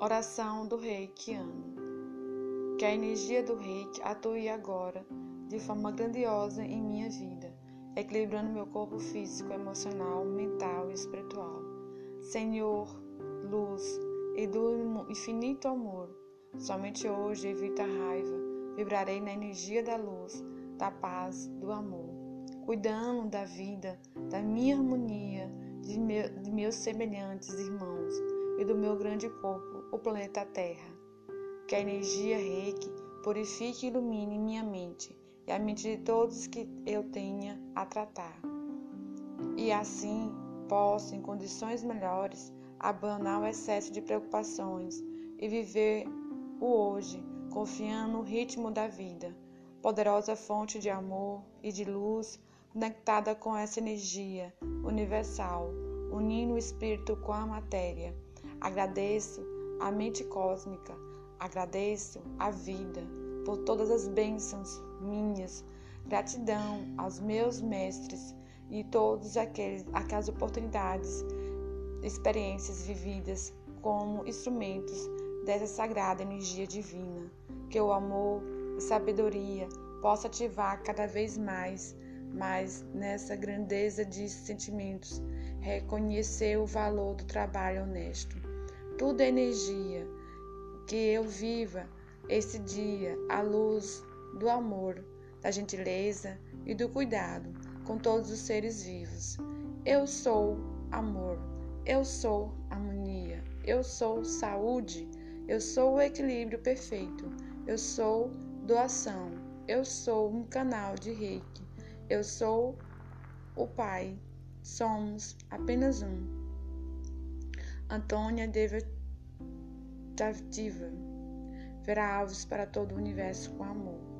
Oração do Reikiano. Que a energia do Reiki atue agora de forma grandiosa em minha vida, equilibrando meu corpo físico, emocional, mental e espiritual. Senhor, luz e do infinito amor, somente hoje evita a raiva, vibrarei na energia da luz, da paz, do amor, cuidando da vida, da minha harmonia, de, meu, de meus semelhantes irmãos e do meu grande corpo, o planeta Terra. Que a energia reiki purifique e ilumine minha mente e a mente de todos que eu tenha a tratar. E assim possa, em condições melhores, abandonar o excesso de preocupações e viver o hoje, confiando no ritmo da vida, poderosa fonte de amor e de luz conectada com essa energia universal, unindo o espírito com a matéria Agradeço a mente cósmica, agradeço a vida por todas as bênçãos minhas. Gratidão aos meus mestres e todas aquelas oportunidades, experiências vividas como instrumentos dessa sagrada energia divina. Que o amor e sabedoria possa ativar cada vez mais, mais nessa grandeza de sentimentos, reconhecer o valor do trabalho honesto tudo é energia. Que eu viva esse dia à luz do amor, da gentileza e do cuidado com todos os seres vivos. Eu sou amor, eu sou harmonia, eu sou saúde, eu sou o equilíbrio perfeito, eu sou doação, eu sou um canal de reiki, eu sou o Pai, somos apenas um. Antônia Devitativa verá alvos para todo o universo com amor.